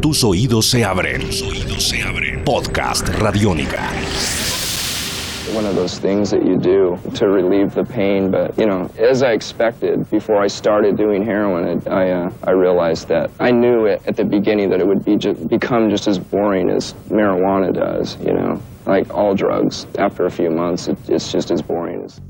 Tus oídos se abren. Tus oídos se abren. Podcast Radiónica. one of those things that you do to relieve the pain. But you know, as I expected, before I started doing heroin, it, I uh, I realized that I knew it at the beginning that it would be just, become just as boring as marijuana does. You know, like all drugs. After a few months, it, it's just as boring as.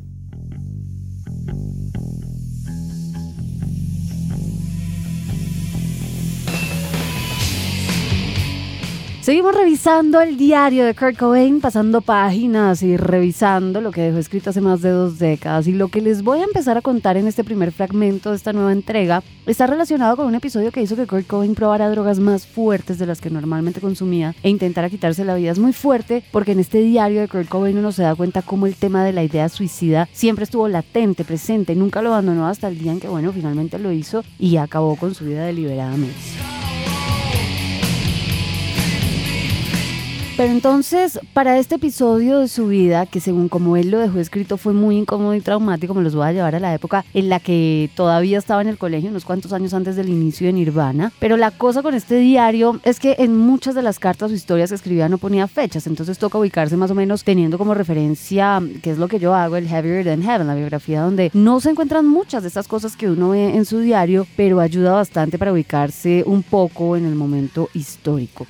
Seguimos revisando el diario de Kurt Cobain, pasando páginas y revisando lo que dejó escrito hace más de dos décadas. Y lo que les voy a empezar a contar en este primer fragmento de esta nueva entrega está relacionado con un episodio que hizo que Kurt Cobain probara drogas más fuertes de las que normalmente consumía e intentara quitarse la vida. Es muy fuerte porque en este diario de Kurt Cobain uno se da cuenta cómo el tema de la idea suicida siempre estuvo latente, presente, nunca lo abandonó hasta el día en que, bueno, finalmente lo hizo y acabó con su vida deliberadamente. Pero entonces, para este episodio de su vida, que según como él lo dejó escrito fue muy incómodo y traumático, me los voy a llevar a la época en la que todavía estaba en el colegio, unos cuantos años antes del inicio de Nirvana. Pero la cosa con este diario es que en muchas de las cartas o historias que escribía no ponía fechas, entonces toca ubicarse más o menos teniendo como referencia, que es lo que yo hago, el Heavier Than Heaven, la biografía donde no se encuentran muchas de estas cosas que uno ve en su diario, pero ayuda bastante para ubicarse un poco en el momento histórico.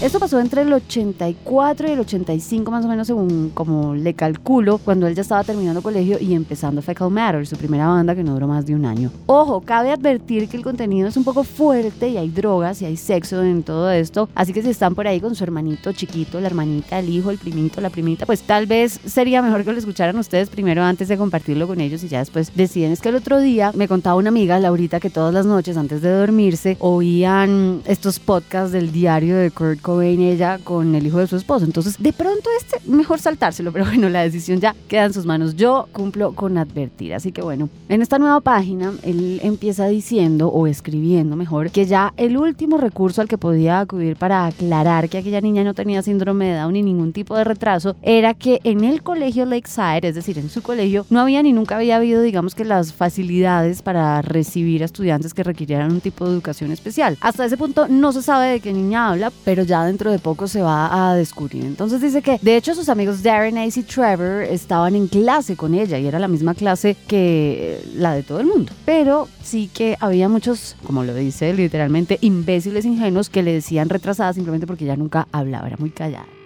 Esto pasó entre el 84 y el 85 más o menos según como le calculo, cuando él ya estaba terminando colegio y empezando Fecal Matter, su primera banda que no duró más de un año. Ojo, cabe advertir que el contenido es un poco fuerte y hay drogas y hay sexo en todo esto, así que si están por ahí con su hermanito chiquito, la hermanita, el hijo, el primito, la primita, pues tal vez sería mejor que lo escucharan ustedes primero antes de compartirlo con ellos y ya después deciden. Es que el otro día me contaba una amiga, Laurita, que todas las noches antes de dormirse oían estos podcasts del diario de Kurt Cobain ella con el hijo de su esposo. Entonces, de pronto este, mejor saltárselo, pero bueno, la decisión ya queda en sus manos. Yo cumplo con advertir. Así que bueno, en esta nueva página, él empieza diciendo, o escribiendo mejor, que ya el último recurso al que podía acudir para aclarar que aquella niña no tenía síndrome de Down ni ningún tipo de retraso, era que en el colegio Lakeside, es decir, en su colegio, no había ni nunca había habido, digamos que las facilidades para recibir a estudiantes que requirieran un tipo de educación especial. Hasta ese punto no se sabe de qué niña habla, pero ya dentro de poco se va a descubrir. Entonces dice que de hecho sus amigos Darren, Ace y Trevor estaban en clase con ella y era la misma clase que la de todo el mundo. Pero sí que había muchos, como lo dice literalmente, imbéciles ingenuos que le decían retrasada simplemente porque ella nunca hablaba, era muy callada.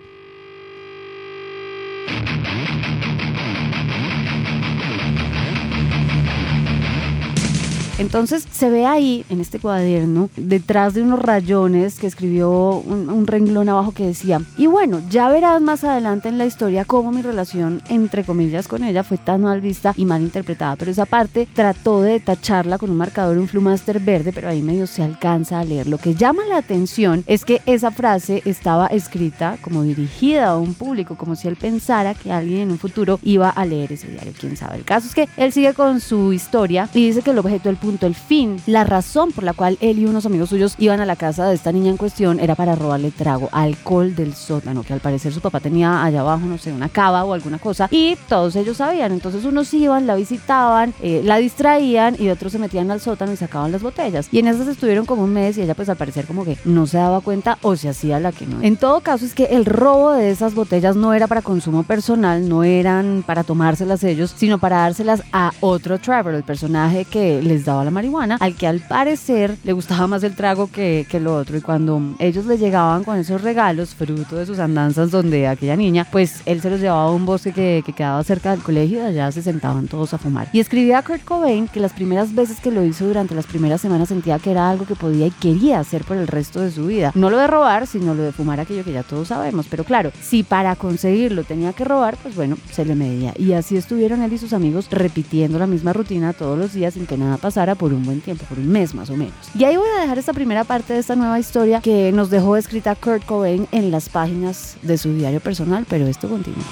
Entonces se ve ahí, en este cuaderno, detrás de unos rayones que escribió un, un, renglón abajo que decía, y bueno, ya verás más adelante en la historia cómo mi relación, entre comillas, con ella fue tan mal vista y mal interpretada, pero esa parte trató de tacharla con un marcador, un flumaster verde, pero ahí medio se alcanza a leer. Lo que llama la atención es que esa frase estaba escrita como dirigida a un público, como si él pensara que alguien en un futuro iba a leer ese diario, quién sabe. El caso es que él sigue con su historia y dice que el objeto del punto, el fin, la razón por la cual él y unos amigos suyos iban a la casa de esta niña en cuestión era para robarle trago, alcohol del sótano, que al parecer su papá tenía allá abajo, no sé, una cava o alguna cosa, y todos ellos sabían. Entonces unos iban, la visitaban, eh, la distraían y otros se metían al sótano y sacaban las botellas. Y en esas estuvieron como un mes y ella pues al parecer como que no se daba cuenta o se hacía la que no. En todo caso es que el robo de esas botellas no era para consumo personal, no eran para tomárselas ellos, sino para dárselas a otro Trevor, el personaje que les daba la marihuana, al que al parecer le gustaba más el trago que, que lo otro. Y cuando ellos le llegaban con esos regalos, fruto de sus andanzas donde aquella niña, pues él se los llevaba a un bosque que, que quedaba cerca del colegio y allá se sentaban todos a fumar. Y escribía a Kurt Cobain que las primeras veces que lo hizo durante las primeras semanas sentía que era algo que podía y quería hacer por el resto de su vida. No lo de robar, sino lo de fumar aquello que ya todos sabemos. Pero claro, si para conseguirlo tenía que robar, pues bueno, se le medía. Y así estuvieron él y sus amigos repitiendo la misma rutina todos los días sin que nada pasara por un buen tiempo, por un mes más o menos. Y ahí voy a dejar esta primera parte de esta nueva historia que nos dejó escrita Kurt Cobain en las páginas de su diario personal, pero esto continúa.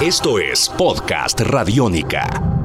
Esto es Podcast Radiónica.